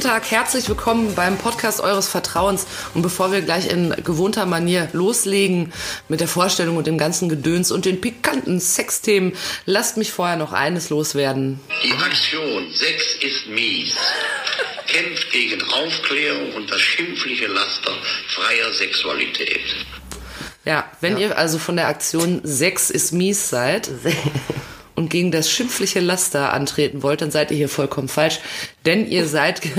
Guten Tag, herzlich willkommen beim Podcast eures Vertrauens. Und bevor wir gleich in gewohnter Manier loslegen mit der Vorstellung und dem ganzen Gedöns und den pikanten Sexthemen, lasst mich vorher noch eines loswerden. Die Aktion Sex ist mies kämpft gegen Aufklärung und das schimpfliche Laster freier Sexualität. Ja, wenn ihr also von der Aktion Sex ist mies seid und gegen das schimpfliche Laster antreten wollt, dann seid ihr hier vollkommen falsch, denn ihr seid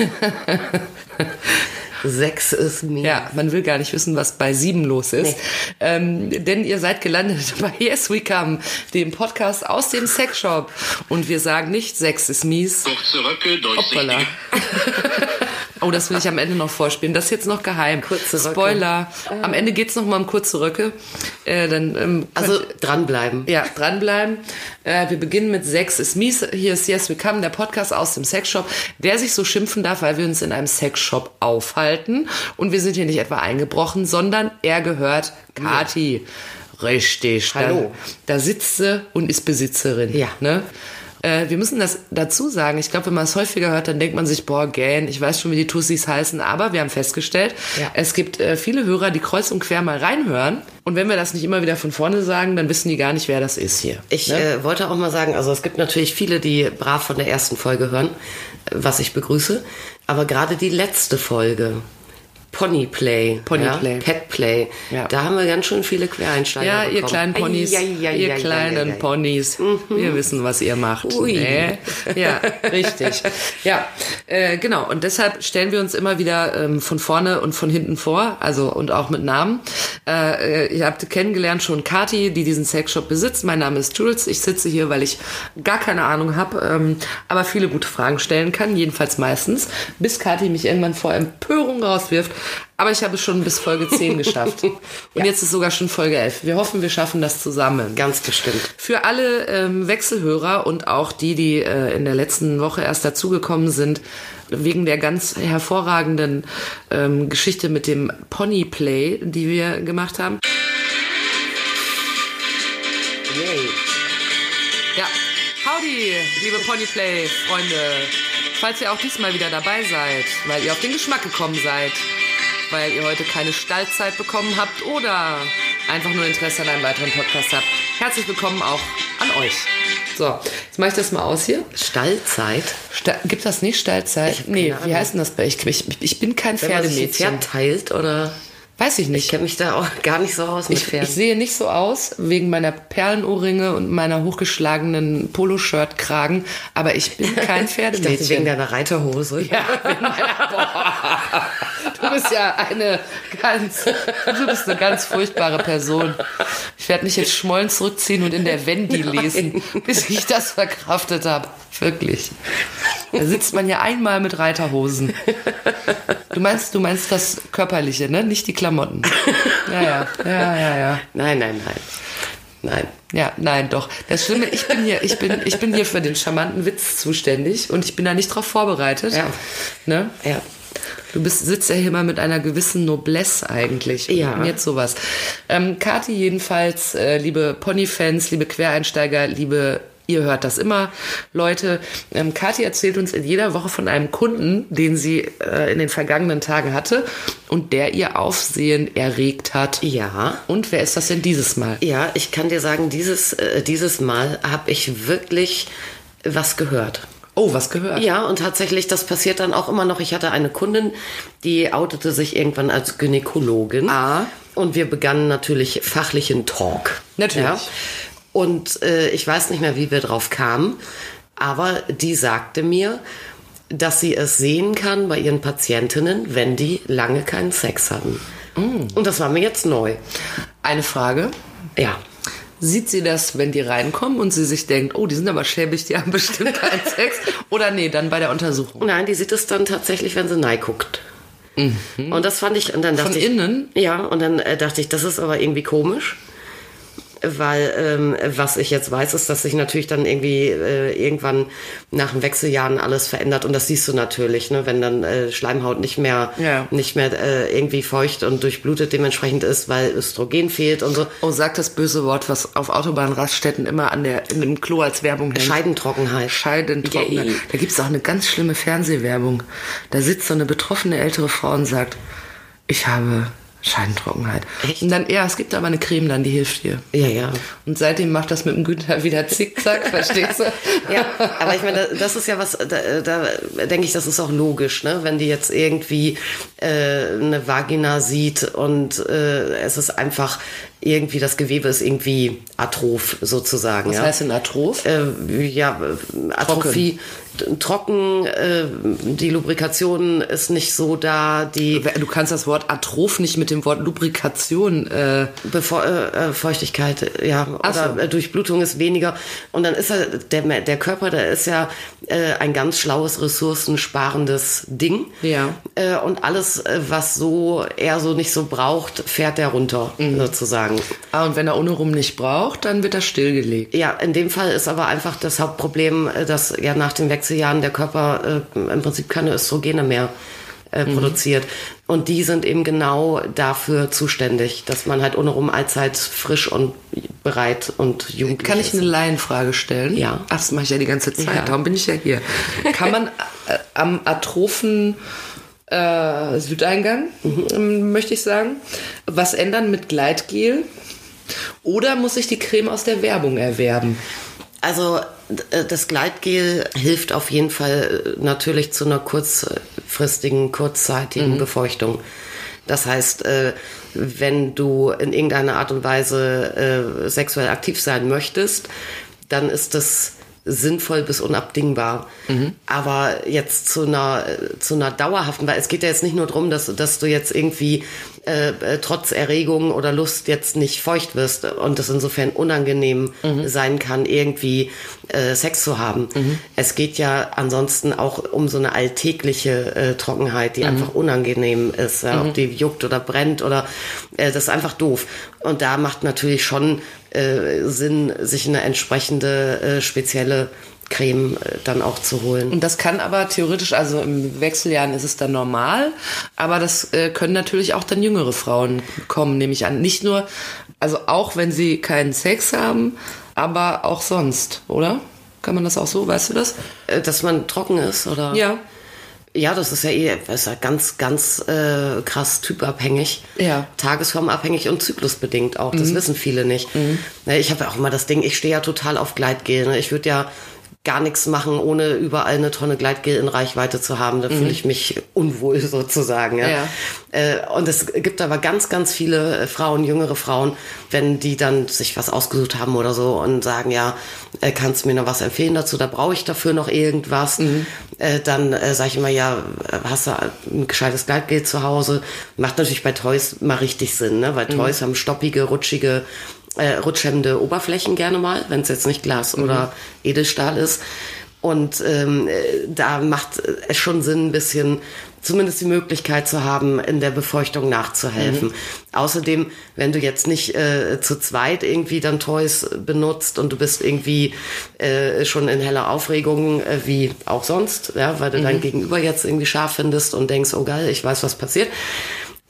Sechs ist mir. Ja, man will gar nicht wissen, was bei sieben los ist. Ähm, denn ihr seid gelandet bei Yes We Come, dem Podcast aus dem Sexshop. Und wir sagen nicht, Sex ist mies. Kurze Röcke, Hoppala. Oh, das will ich am Ende noch vorspielen. Das ist jetzt noch geheim. Kurze Röcke. Spoiler. Am Ende geht's noch mal um kurze Röcke. Äh, dann, ähm, Also könnt- dranbleiben. ja, dranbleiben. Äh, wir beginnen mit Sex ist mies. Hier ist Yes We Come, der Podcast aus dem Sexshop, der sich so schimpfen darf, weil wir uns in einem Sexshop aufhalten. Und wir sind hier nicht etwa eingebrochen, sondern er gehört Kati. Richtig. Hallo. Da, da sitzt sie und ist Besitzerin. Ja. Ne? Äh, wir müssen das dazu sagen. Ich glaube, wenn man es häufiger hört, dann denkt man sich, boah, gähn, ich weiß schon, wie die Tussis heißen. Aber wir haben festgestellt, Ja. es gibt äh, viele Hörer, die kreuz und quer mal reinhören. Und wenn wir das nicht immer wieder von vorne sagen, dann wissen die gar nicht, wer das ist hier. Ich ne? äh, wollte auch mal sagen, also es gibt natürlich viele, die brav von der ersten Folge hören, äh, was ich begrüße. Aber gerade die letzte Folge, Ponyplay, Ponyplay. ja, Petplay, Ja. da haben wir ganz schön viele Quereinsteiger Ja, bekommen. ihr kleinen Ponys, Ei, ei, ei, ihr ei, kleinen ei, ei, ei. Ponys, wir wissen, was ihr macht. Ui. Ne? Ja, richtig. Ja, äh, genau. Und deshalb stellen wir uns immer wieder ähm, von vorne und von hinten vor, also und auch mit Namen. Äh, äh, ihr habt kennengelernt schon Kati, die diesen Sexshop besitzt. Mein Name ist Jules. Ich sitze hier, weil ich gar keine Ahnung habe, ähm, aber viele gute Fragen stellen kann, jedenfalls meistens, bis Kati mich irgendwann vor Empörung rauswirft. Aber ich habe es schon bis Folge 10 geschafft. Und jetzt ist sogar schon Folge 11. Wir hoffen, wir schaffen das zusammen. Ganz bestimmt. Für alle ähm, Wechselhörer und auch die, die äh, in der letzten Woche erst dazugekommen sind, wegen der ganz hervorragenden ähm, Geschichte mit dem Ponyplay, die wir gemacht haben. Yay. Ja, howdy, liebe Ponyplay-Freunde. Falls ihr auch diesmal wieder dabei seid, weil ihr auf den Geschmack gekommen seid, weil ihr heute keine Stallzeit bekommen habt oder einfach nur Interesse an einem weiteren Podcast habt, herzlich willkommen auch an euch. So, jetzt mache ich das mal aus hier. Stallzeit. Sta gibt das nicht Stallzeit? Nee, wie heißt denn das bei ich, ich, ich bin kein Wenn man sich ein Pferdemädchen. Pferd teilt oder... Weiß ich Ich nicht. kenne mich da auch gar nicht so aus mit Ich, Pferden. ich sehe nicht so aus, wegen meiner Perlenohrringe und meiner hochgeschlagenen Poloshirt-Kragen, aber ich bin kein Ich dachte, wegen Pferdemädchen. deiner Reiterhose. Ja, wegen meiner. Du bist ja eine ganz, du bist eine ganz furchtbare Person. Ich werde mich jetzt schmollen zurückziehen und in der Wendy lesen, bis ich das verkraftet habe. Wirklich. Da sitzt man ja einmal mit Reiterhosen. Du meinst, du meinst das Körperliche, ne? Nicht die Klamotten. Ja, ja, ja, ja, ja. Nein, nein, nein. Nein. Ja, nein, doch. Das Schlimme, ich bin hier, ich bin, ich bin hier für den charmanten Witz zuständig und ich bin da nicht drauf vorbereitet. Ja. Ne? Ja. Du bist, sitzt ja hier mal mit einer gewissen Noblesse eigentlich. Ja. Und jetzt sowas. Ähm, Kathi jedenfalls, äh, liebe Pony-Fans, liebe Quereinsteiger, liebe Ihr hört das immer, Leute. Ähm, Kathi erzählt uns in jeder Woche von einem Kunden, den sie äh, in den vergangenen Tagen hatte und der ihr Aufsehen erregt hat. Ja. Und wer ist das denn dieses Mal? Ja, ich kann dir sagen, dieses, äh, dieses Mal habe ich wirklich was gehört. Oh, was gehört? Ja, und tatsächlich, das passiert dann auch immer noch. Ich hatte eine Kundin, die outete sich irgendwann als Gynäkologin. Ah. Und wir begannen natürlich fachlichen Talk. Natürlich. Ja. Und äh, ich weiß nicht mehr, wie wir drauf kamen, aber die sagte mir, dass sie es sehen kann bei ihren Patientinnen, wenn die lange keinen Sex hatten. Und das war mir jetzt neu. Eine Frage. Ja. Sieht sie das, wenn die reinkommen und sie sich denkt, oh, die sind aber schäbig, die haben bestimmt keinen Sex? Oder nee, dann bei der Untersuchung? Nein, die sieht es dann tatsächlich, wenn sie nein guckt. Und das fand ich, und dann dachte Von ich, innen? Ja, und dann äh, dachte ich, das ist aber irgendwie komisch. Weil ähm, was ich jetzt weiß, ist, dass sich natürlich dann irgendwie äh, irgendwann nach den Wechseljahren alles verändert und das siehst du natürlich, ne, wenn dann äh, Schleimhaut nicht mehr Ja. nicht mehr äh, irgendwie feucht und durchblutet dementsprechend ist, weil Östrogen fehlt und so. Oh, sag das böse Wort, was auf Autobahnraststätten immer an der, in dem Klo als Werbung hängt. Scheidentrockenheit. Scheidentrockner. Yay. Da gibt's auch eine ganz schlimme Fernsehwerbung. Da sitzt so eine betroffene ältere Frau und sagt, ich habe Scheidentrockenheit. Echt? Und dann, ja, es gibt aber eine Creme dann, die hilft dir. Ja, ja. Und seitdem macht das mit dem Günther wieder zickzack, verstehst du? Ja, aber ich meine, das ist ja was, da, da denke ich, das ist auch logisch, ne? Wenn die jetzt irgendwie äh, eine Vagina sieht und äh, es ist einfach irgendwie, das Gewebe ist irgendwie atroph sozusagen. Was ja? heißt denn Atroph? äh, ja, äh, Atrophie, trocken, trocken äh, die Lubrikation ist nicht so da, die Du kannst das Wort Atroph nicht mit dem Wort Lubrikation äh, Bevor, äh, äh, Feuchtigkeit, äh, ja, Ach so. oder äh, Durchblutung ist weniger. Und dann ist er, der, der Körper, der ist ja äh, ein ganz schlaues, ressourcensparendes Ding. Ja. Äh, und alles, äh, was so er so nicht so braucht, fährt er runter, Mhm. sozusagen. Ah, und wenn er ohne rum nicht braucht, dann wird er stillgelegt. Ja, in dem Fall ist aber einfach das Hauptproblem, äh, dass ja nach den Wechseljahren der Körper äh, im Prinzip keine Östrogene mehr äh, Mhm. produziert. Und die sind eben genau dafür zuständig, dass man halt ohne rum allzeit frisch und bereit und jugendlich Kann ich ist. eine Laienfrage stellen? Ja. Ach, das mache ich ja die ganze Zeit, Ja. darum bin ich ja hier. Kann man äh, am atrophen äh, Südeingang, ähm, möchte ich sagen, was ändern mit Gleitgel? Oder muss ich die Creme aus der Werbung erwerben? Also äh, das Gleitgel hilft auf jeden Fall äh, natürlich zu einer kurzfristigen, kurzzeitigen Befeuchtung. Das heißt, äh, wenn du in irgendeiner Art und Weise sexuell aktiv sein möchtest, dann ist das sinnvoll bis unabdingbar. Aber jetzt zu einer, zu einer dauerhaften, weil es geht ja jetzt nicht nur darum, dass, dass du jetzt irgendwie äh, äh, trotz Erregung oder Lust jetzt nicht feucht wirst und es insofern unangenehm sein kann, irgendwie äh, Sex zu haben. Es geht ja ansonsten auch um so eine alltägliche äh, Trockenheit, die einfach unangenehm ist, ja, ob die juckt oder brennt oder äh, das ist einfach doof. Und da macht natürlich schon äh, Sinn, sich eine entsprechende äh, spezielle Creme äh, dann auch zu holen. Und das kann aber theoretisch, also im Wechseljahren ist es dann normal, aber das äh, können natürlich auch dann jüngere Frauen kommen, nehme ich an. Nicht nur, also auch wenn sie keinen Sex haben, aber auch sonst, oder? Kann man das auch so, weißt du das? Äh, Dass man trocken ist, oder? Ja. Ja, das ist ja eh ist ja ganz, ganz äh, krass typabhängig. Ja. Tagesformabhängig und zyklusbedingt auch. Das wissen viele nicht. Ne, Ich habe ja auch immer das Ding, ich stehe ja total auf Gleitgel. Ne? Ich würde ja gar nichts machen, ohne überall eine Tonne Gleitgel in Reichweite zu haben. Da fühle ich mich unwohl sozusagen. Ja? Ja. Äh, und es gibt aber ganz, ganz viele äh, Frauen, jüngere Frauen, wenn die dann sich was ausgesucht haben oder so und sagen, ja, äh, kannst du mir noch was empfehlen dazu? Da brauche ich dafür noch irgendwas. Äh, dann sage ich immer, ja, hast du ein gescheites Gleitgel zu Hause? Macht natürlich bei Toys mal richtig Sinn, ne? weil Toys haben stoppige, rutschige äh, rutschhemmende Oberflächen gerne mal, wenn es jetzt nicht Glas oder Edelstahl ist. Und ähm, äh, da macht es schon Sinn, ein bisschen zumindest die Möglichkeit zu haben, in der Befeuchtung nachzuhelfen. Außerdem, wenn du jetzt nicht äh, zu zweit irgendwie dann Toys benutzt und du bist irgendwie äh, schon in heller Aufregung, äh, wie auch sonst, ja, weil du dein Gegenüber jetzt irgendwie scharf findest und denkst, oh geil, ich weiß, was passiert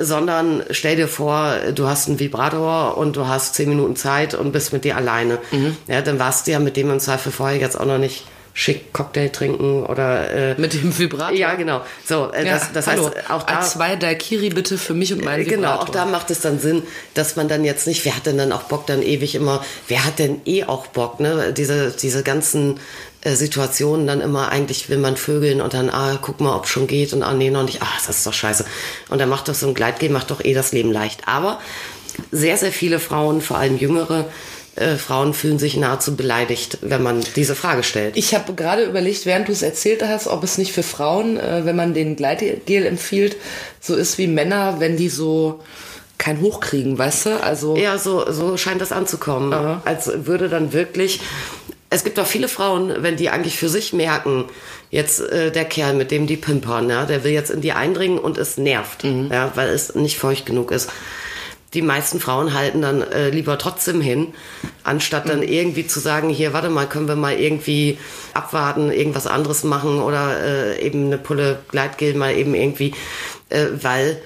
sondern stell dir vor, du hast einen Vibrator und du hast zehn Minuten Zeit und bist mit dir alleine. Ja, dann warst du ja mit dem im Zweifel vorher jetzt auch noch nicht schick Cocktail trinken oder äh, Mit dem Vibrator. ja genau. So, äh, Ja, das, das hallo. heißt auch da A2 Daikiri bitte für mich und meinen Genau, Vibrator. auch da macht es dann Sinn, dass man dann jetzt nicht, wer hat denn dann auch Bock dann ewig immer, wer hat denn eh auch Bock, ne? Diese, diese ganzen äh, Situationen dann immer, eigentlich will man vögeln und dann, ah, guck mal, ob schon geht und ah, nee, noch nicht, ah, das ist doch scheiße. Und dann macht doch so ein Gleitgel, macht doch eh das Leben leicht. Aber sehr, sehr viele Frauen, vor allem jüngere äh, Frauen, fühlen sich nahezu beleidigt, wenn man diese Frage stellt. Ich habe gerade überlegt, während du es erzählt hast, ob es nicht für Frauen, äh, wenn man den Gleitgel empfiehlt, so ist wie Männer, wenn die so kein Hoch kriegen, weißt du? Also Ja, so, so scheint das anzukommen. Als würde dann wirklich. Es gibt auch viele Frauen, wenn die eigentlich für sich merken, jetzt äh, der Kerl, mit dem die pimpern, ja, der will jetzt in die eindringen und es nervt, ja, weil es nicht feucht genug ist. Die meisten Frauen halten dann äh, lieber trotzdem hin, anstatt dann irgendwie zu sagen, hier, warte mal, können wir mal irgendwie abwarten, irgendwas anderes machen oder äh, eben eine Pulle Gleitgel mal eben irgendwie, äh, weil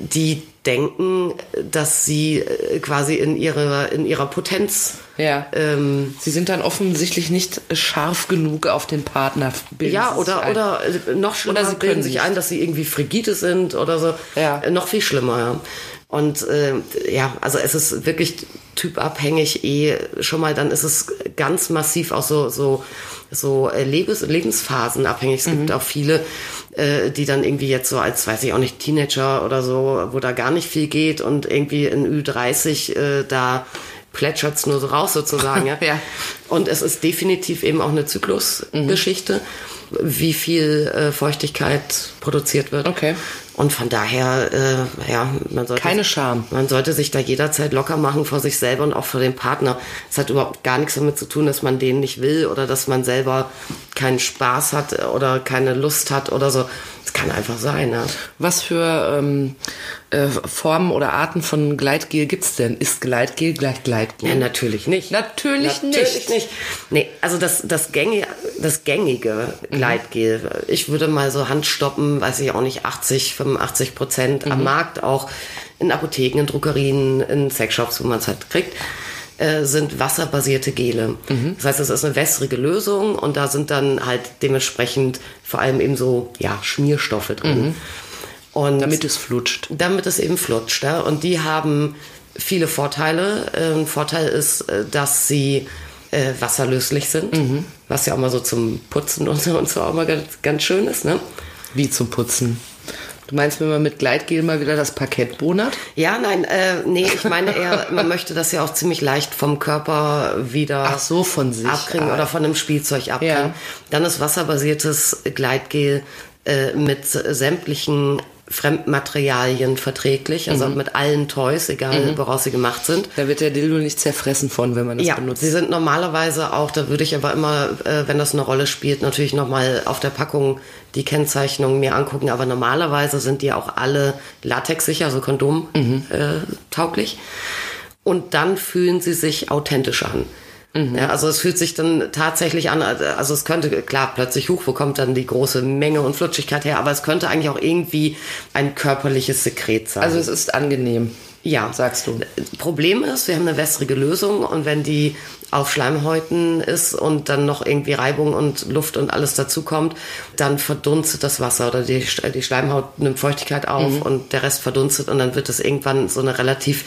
die denken, dass sie äh, quasi in ihrer, in ihrer Potenz Ja. ähm, Sie sind dann offensichtlich nicht scharf genug auf den Partner. Ja, oder, ein. oder äh, noch schlimmer, Oder sie bilden sich nicht. ein, dass sie irgendwie frigide sind oder so. Ja. Äh, Noch viel schlimmer, ja. Und äh, ja, also es ist wirklich typabhängig eh schon mal, dann ist es ganz massiv auch so, so, so äh, Lebens Lebensphasen abhängig. Es Mhm. gibt auch viele, äh, die dann irgendwie jetzt so als, weiß ich auch nicht, Teenager oder so, wo da gar nicht viel geht und irgendwie in Ü30 äh, da plätschert's nur so raus sozusagen. Ja? Ja. Und es ist definitiv eben auch eine Zyklusgeschichte, wie viel äh, Feuchtigkeit produziert wird. Okay. Und von daher, äh, ja, man sollte, Keine Scham. man sollte sich da jederzeit locker machen vor sich selber und auch vor dem Partner. Es hat überhaupt gar nichts damit zu tun, dass man den nicht will oder dass man selber keinen Spaß hat oder keine Lust hat oder so. Es kann einfach sein, ja. Was für ähm, äh, Formen oder Arten von Gleitgel gibt's denn? Ist Gleitgel gleich Gleitgel? Ja, natürlich nicht. Natürlich Natürlich nicht. nicht. Nee, also das, das, gängige, das gängige Gleitgel, ich würde mal so Handstoppen, weiß ich auch nicht, 80, 85 Prozent am Markt, auch in Apotheken, in Druckerien, in Sexshops, wo man es halt kriegt, äh, sind wasserbasierte Gele. Das heißt, es ist eine wässrige Lösung und da sind dann halt dementsprechend vor allem eben so, ja, Schmierstoffe drin. Und Damit es flutscht. damit es eben flutscht. Ja? Und die haben viele Vorteile. Ein Vorteil ist, äh, dass sie äh, wasserlöslich sind, was ja auch mal so zum Putzen und so, und so auch mal ganz, ganz schön ist. Ne? Wie zum Putzen. Du meinst, wenn man mit Gleitgel mal wieder das Parkett bonert? Ja, nein, äh, nee, ich meine eher, man möchte das ja auch ziemlich leicht vom Körper wieder Ach so, von sich. abkriegen Ah. oder von einem Spielzeug abkriegen. Ja. Dann ist wasserbasiertes Gleitgel äh, mit sämtlichen Fremdmaterialien verträglich, also Mhm. mit allen Toys, egal woraus sie gemacht sind. Da wird der Dildo nicht zerfressen von, wenn man das Ja, benutzt. sie sind normalerweise auch, da würde ich aber immer, äh, wenn das eine Rolle spielt, natürlich nochmal auf der Packung die Kennzeichnung mir angucken, aber normalerweise sind die auch alle latexsicher, also Kondom äh, tauglich. Und dann fühlen sie sich authentisch an. Ja, also es fühlt sich dann tatsächlich an, also es könnte, klar, plötzlich hoch, wo kommt dann die große Menge und Flutschigkeit her, aber es könnte eigentlich auch irgendwie ein körperliches Sekret sein. Also es ist angenehm. Ja. Sagst du. Problem ist, wir haben eine wässrige Lösung und wenn die auf Schleimhäuten ist und dann noch irgendwie Reibung und Luft und alles dazukommt, dann verdunstet das Wasser oder die, die Schleimhaut nimmt Feuchtigkeit auf und der Rest verdunstet und dann wird es irgendwann so eine relativ,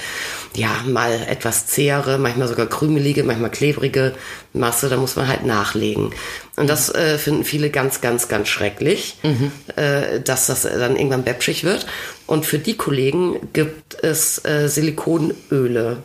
ja, mal etwas zähere, manchmal sogar krümelige, manchmal klebrige Masse, da muss man halt nachlegen. Und das äh, finden viele ganz, ganz, ganz schrecklich, äh, dass das dann irgendwann bäpschig wird. Und für die Kollegen gibt es äh, Silikonöle.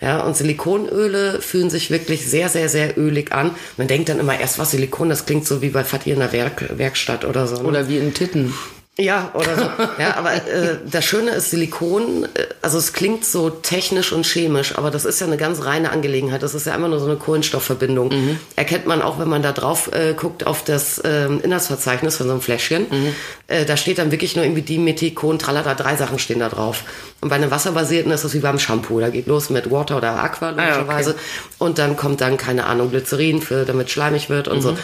Ja, und Silikonöle fühlen sich wirklich sehr, sehr, sehr ölig an. Man denkt dann immer erst, was Silikon, das klingt so wie bei Fatih in der Werk Werkstatt oder so. Ne? Oder wie in Titten. Ja, oder so. ja, aber äh, das Schöne ist Silikon, äh, also es klingt so technisch und chemisch, aber das ist ja eine ganz reine Angelegenheit. Das ist ja immer nur so eine Kohlenstoffverbindung. Erkennt man auch, wenn man da drauf äh, guckt auf das ähm, Inhaltsverzeichnis von so einem Fläschchen. Äh, da steht dann wirklich nur irgendwie Dimethikon, Tralala, drei Sachen stehen da drauf. Und bei einem wasserbasierten ist das wie beim Shampoo. Da geht los mit Water oder Aqua, logischerweise. okay. Und dann kommt dann, keine Ahnung, Glycerin, für, damit schleimig wird und so.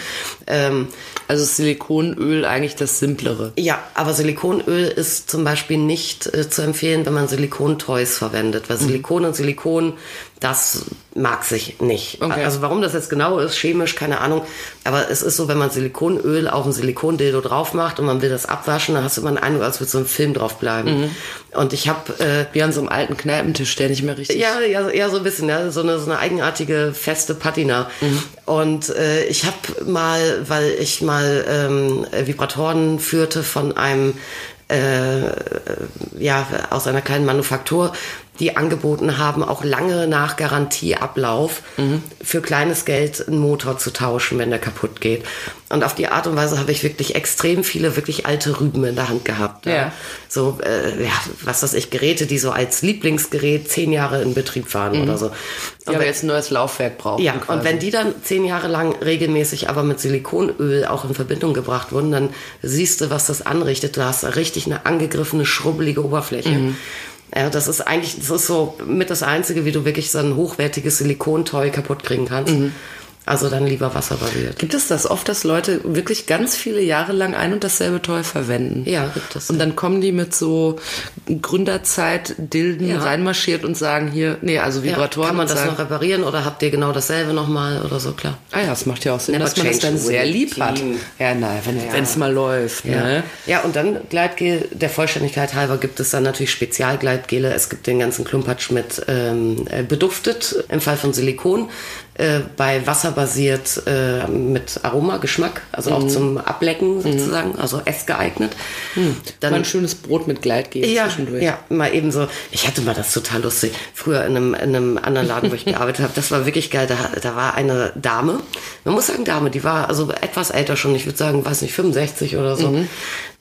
Ähm, Also Silikonöl eigentlich das Simplere. ja, aber Silikonöl ist zum Beispiel nicht äh, zu empfehlen, wenn man Silikontoys verwendet, weil Silikon und Silikon, das mag sich nicht. Okay. Also warum das jetzt genau ist, chemisch, keine Ahnung. Aber es ist so, wenn man Silikonöl auf ein Silikondildo drauf macht und man will das abwaschen, dann hast du immer einen Eindruck, als würde so ein Film drauf bleiben. Und ich habe äh, Wie an so einem alten Kneipentisch, der nicht mehr richtig. ja, ja, ja, so ein bisschen, ja, so eine, so eine eigenartige feste Patina. Und äh, ich habe mal, weil ich mal ähm, Vibratoren führte von einem äh, ja, aus einer kleinen Manufaktur, die angeboten haben, auch lange nach Garantieablauf für kleines Geld einen Motor zu tauschen, wenn der kaputt geht. Und auf die Art und Weise habe ich wirklich extrem viele wirklich alte Rüben in der Hand gehabt. Ja. So, äh, ja, was weiß ich, Geräte, die so als Lieblingsgerät zehn Jahre in Betrieb waren oder so. Die aber jetzt ein neues Laufwerk brauchen. Ja, quasi. und wenn die dann zehn Jahre lang regelmäßig aber mit Silikonöl auch in Verbindung gebracht wurden, dann siehst du, was das anrichtet. Du hast richtig eine angegriffene, schrubbelige Oberfläche. Ja, das ist eigentlich, das ist so mit das Einzige, wie du wirklich so ein hochwertiges Silikontoy kaputt kriegen kannst. Also dann lieber wasserbasiert. Gibt es das oft, dass Leute wirklich ganz viele Jahre lang ein und dasselbe Toy verwenden? Ja, gibt es. Und dann kommen die mit so Gründerzeit-Dilden Ja. reinmarschiert und sagen hier, nee, also Ja, Vibratoren. kann man das sagen, noch reparieren oder habt ihr genau dasselbe nochmal oder so, klar. Ah ja, das macht ja auch Sinn, dass man das dann sehr lieb hat. Ja, nein, wenn es mal läuft. Ja. Ne? ja, und dann Gleitgel, der Vollständigkeit halber gibt es dann natürlich Spezialgleitgele. Es gibt den ganzen Klumpatsch mit ähm, äh, beduftet, im Fall von Silikon. Äh, bei Wasser basiert äh, mit Aroma, Geschmack, also Mhm. auch zum Ablecken sozusagen, also essgeeignet. Dann Mal ein schönes Brot mit Gleitgel ja, zwischendurch. ja, mal eben so. Ich hatte mal das total lustig. Früher in einem, in einem anderen Laden, wo ich gearbeitet habe, das war wirklich geil. Da, da war eine Dame, man muss sagen Dame, die war also etwas älter schon, ich würde sagen, weiß nicht, 65 oder so.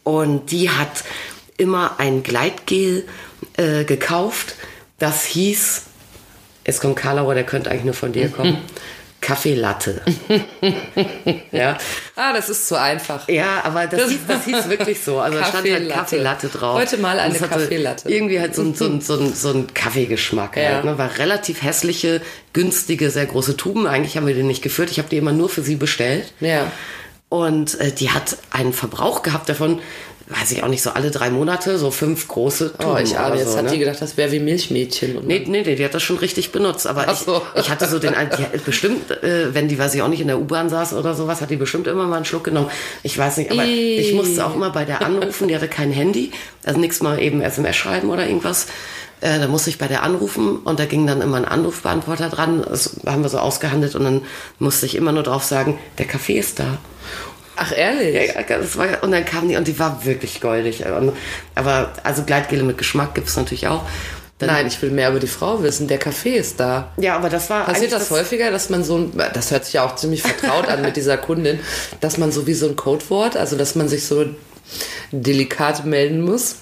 Und die hat immer ein Gleitgel äh, gekauft, das hieß, jetzt kommt Karlauer, der könnte eigentlich nur von dir kommen, Kaffeelatte. ja. Ah, das ist zu einfach. Ja, aber das, hieß, das hieß wirklich so. Also da stand halt Kaffeelatte. Drauf. Heute mal eine es Kaffeelatte. Irgendwie halt so ein, so ein, so ein, so ein Kaffeegeschmack. Ja. Halt, ne? War relativ hässliche, günstige, sehr große Tuben. Eigentlich haben wir die nicht geführt. Ich habe die immer nur für sie bestellt. Ja. Und äh, die hat einen Verbrauch gehabt davon, weiß ich auch nicht, so alle drei Monate, so fünf große Tuben. Oh, ich ahne, oder jetzt so, hat ne? die gedacht, das wäre wie Milchmädchen. Und Nee, nee, nee, die hat das schon richtig benutzt. Aber Ach so. ich, ich hatte so den die hat bestimmt, äh, wenn die, weiß ich auch nicht, in der U-Bahn saß oder sowas, hat die bestimmt immer mal einen Schluck genommen. Ich weiß nicht, aber Ih. ich musste auch mal bei der anrufen, die hatte kein Handy, also nichts mal eben SMS schreiben oder irgendwas. Äh, da musste ich bei der anrufen und da ging dann immer ein Anrufbeantworter dran. Das haben wir so ausgehandelt und dann musste ich immer nur drauf sagen, der Kaffee ist da. Ach, ehrlich? Ja, das war, und dann kam die und die war wirklich goldig. Aber also Gleitgele mit Geschmack gibt's natürlich auch. Dann, Nein, ich will mehr über die Frau wissen. Der Kaffee ist da. Ja, aber das war Passiert eigentlich das häufiger, dass man so ein, das hört sich ja auch ziemlich vertraut an mit dieser Kundin, dass man so wie so ein Codewort, also dass man sich so delikat melden muss?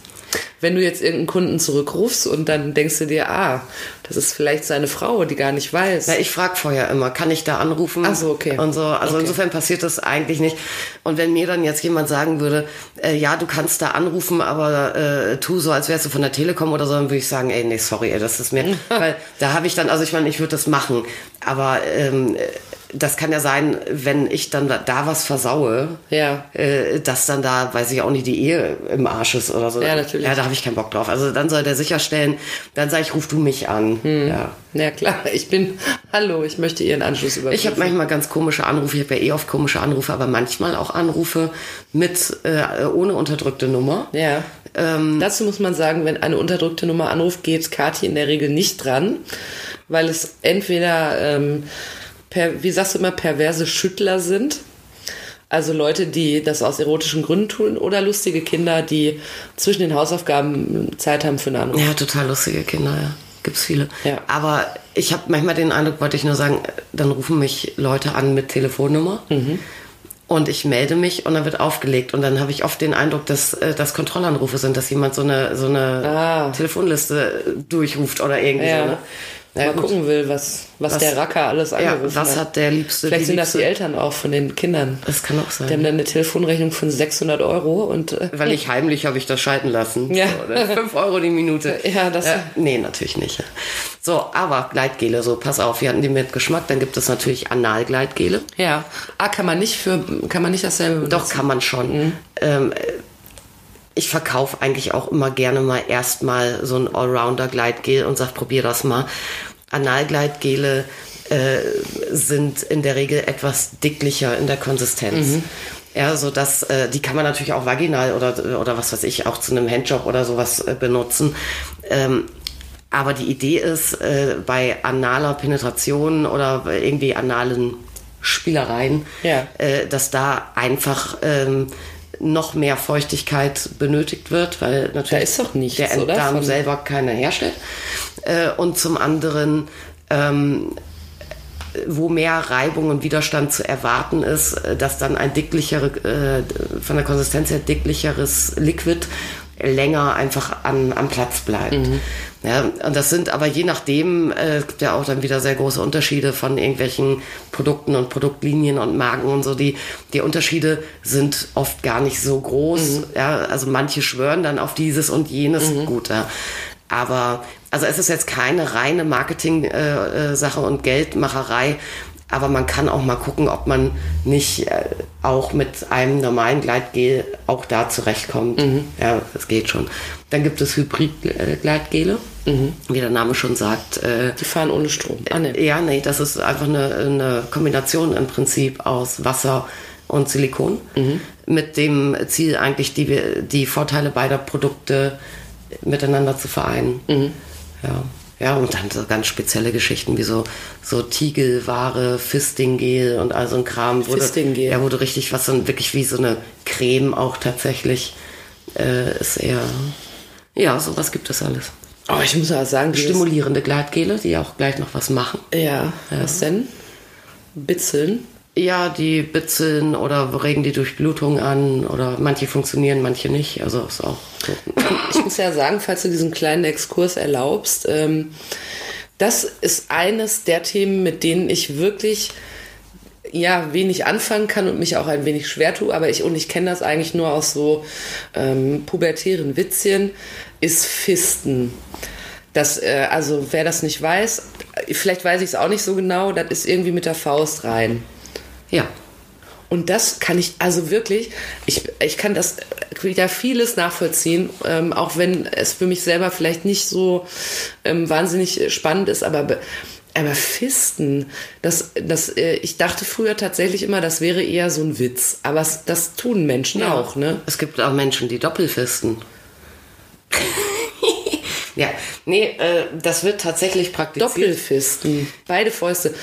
Wenn du jetzt irgendeinen Kunden zurückrufst und dann denkst du dir, ah, das ist vielleicht seine Frau, die gar nicht weiß. Na, ich frage vorher immer, kann ich da anrufen? Ach so, okay. Und so, also Okay. insofern passiert das eigentlich nicht. Und wenn mir dann jetzt jemand sagen würde, äh, ja, du kannst da anrufen, aber äh, tu so, als wärst du von der Telekom oder so, dann würde ich sagen, ey, nee, sorry, ey, das ist mir, weil da habe ich dann, also ich meine, ich würde das machen, aber ähm, das kann ja sein, wenn ich dann da, da was versaue, Ja. äh, dass dann da, weiß ich auch nicht, die Ehe im Arsch ist oder so. Ja, natürlich. Ja, da habe ich keinen Bock drauf. Also dann soll der sicherstellen, dann sage ich, ruf du mich an. Hm. Ja. Ja klar, ich bin, hallo, ich möchte Ihren Anschluss überprüfen. Ich habe manchmal ganz komische Anrufe, ich habe ja eh oft komische Anrufe, aber manchmal auch Anrufe mit äh, ohne unterdrückte Nummer. Ja. Ähm, Dazu muss man sagen, wenn eine unterdrückte Nummer anruft, geht Kathi in der Regel nicht dran, weil es entweder, ähm, per, wie sagst du immer, perverse Schüttler sind. Also Leute, die das aus erotischen Gründen tun oder lustige Kinder, die zwischen den Hausaufgaben Zeit haben für einen Anruf. Ja, total lustige Kinder, ja. Gibt's viele. Ja. Aber ich habe manchmal den Eindruck, wollte ich nur sagen, dann rufen mich Leute an mit Telefonnummer. Mhm. Und ich melde mich und dann wird aufgelegt. Und dann habe ich oft den Eindruck, dass äh, das Kontrollanrufe sind, dass jemand so eine, so eine Ah. Telefonliste durchruft oder irgendwie Ja. so. Ne? Ja, gucken will, was, was, Was- der Racker alles Ja, angerufen was hat der Liebste? Vielleicht sind das die Liebste? Eltern auch von den Kindern. Das kann auch sein. Die haben dann eine Telefonrechnung von 600 Euro und äh, Weil ich heimlich habe ich das schalten lassen. Ja. So, ne? Fünf Euro die Minute. Ja, das- nee, natürlich nicht. So, aber Gleitgele, so, pass auf, wir hatten die mit Geschmack. Dann gibt es natürlich Analgleitgele. ja. Ah, kann man nicht für, kann man nicht dasselbe benutzen? Doch, kann man schon. Ähm, ich verkaufe eigentlich auch immer gerne mal erstmal so ein Allrounder-Gleitgel und sag, probier das mal. Analgleitgele äh, sind in der Regel etwas dicklicher in der Konsistenz. Ja, so dass äh, die kann man natürlich auch vaginal oder oder was weiß ich auch zu einem Handjob oder sowas äh, benutzen. Ähm, aber die Idee ist, äh, bei analer Penetration oder bei irgendwie analen Spielereien, Ja. äh, dass da einfach ähm, noch mehr Feuchtigkeit benötigt wird, weil natürlich Da ist doch nichts, der oder? Enddarm Von- selber keine herstellt. Äh, und zum anderen ähm, wo mehr Reibung und Widerstand zu erwarten ist, äh, dass dann ein dicklichere, äh, von der Konsistenz her dicklicheres Liquid länger einfach an, am Platz bleibt. Ja, und das sind aber je nachdem, äh, es gibt ja auch dann wieder sehr große Unterschiede von irgendwelchen Produkten und Produktlinien und Marken und so. Die, die Unterschiede sind oft gar nicht so groß. Ja, also manche schwören dann auf dieses und jenes. Gut, ja. Aber, also es ist jetzt keine reine Marketing-Sache und Geldmacherei, aber man kann auch mal gucken, ob man nicht äh, auch mit einem normalen Gleitgel auch da zurechtkommt. Ja, das geht schon. Dann gibt es Hybrid-Gleitgele, wie der Name schon sagt. Äh, Die fahren ohne Strom. Ah, nee. ja, nee, das ist einfach eine, eine Kombination im Prinzip aus Wasser und Silikon. Mit dem Ziel eigentlich die, die Vorteile beider Produkte miteinander zu vereinen. Ja. Ja, und dann so ganz spezielle Geschichten wie so, so Tiegelware, Fistinggel und all so ein Kram. Fistinggel. Ja, du richtig was so wirklich wie so eine Creme auch tatsächlich äh, ist eher. Ja, sowas gibt es alles. Oh, ich muss ja sagen, Stimulierende Gleitgele, die auch gleich noch was machen. Ja, was denn? Bitzeln. Ja, die bitzeln oder regen die Durchblutung an oder manche funktionieren, manche nicht. Also ist auch so. Ich muss ja sagen, falls du diesen kleinen Exkurs erlaubst, ähm, das ist eines der Themen, mit denen ich wirklich ja wenig anfangen kann und mich auch ein wenig schwer tue, aber ich und ich kenne das eigentlich nur aus so ähm, pubertären Witzchen, ist Fisten. Das, äh, also wer das nicht weiß, vielleicht weiß ich es auch nicht so genau, das ist irgendwie mit der Faust rein. Ja. Und das kann ich, also wirklich, ich, ich kann das wieder vieles nachvollziehen, ähm, auch wenn es für mich selber vielleicht nicht so ähm, wahnsinnig spannend ist, aber, be- aber Fisten, das, das, äh, ich dachte früher tatsächlich immer, das wäre eher so ein Witz, aber es, das tun Menschen auch, ne? Es gibt auch Menschen, die Doppelfisten. ja, nee, äh, das wird tatsächlich praktiziert. Doppelfisten, beide Fäuste,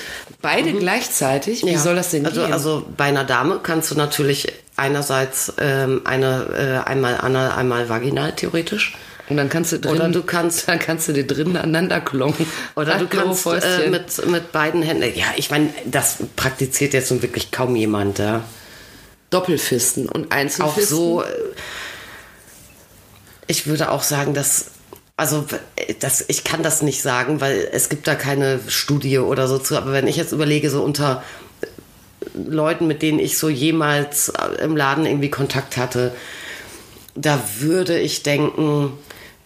beide gleichzeitig, wie Ja. soll das denn also, gehen? Also bei einer Dame kannst du natürlich einerseits ähm, eine äh, einmal anal, einmal vaginal theoretisch. und dann kannst du drin, oder du kannst- dann kannst du dir drinnen aneinander klonken. Oder du kannst äh, mit, mit beiden Händen. Ja, ich meine, das praktiziert jetzt nun wirklich kaum jemand. Ja. Doppelfisten und Auch Einzelfisten. so. äh, Ich würde auch sagen, dass. Also das, ich kann das nicht sagen, weil es gibt da keine Studie oder so zu. Aber wenn ich jetzt überlege, so unter äh, Leuten, mit denen ich so jemals äh, im Laden irgendwie Kontakt hatte, da würde ich denken,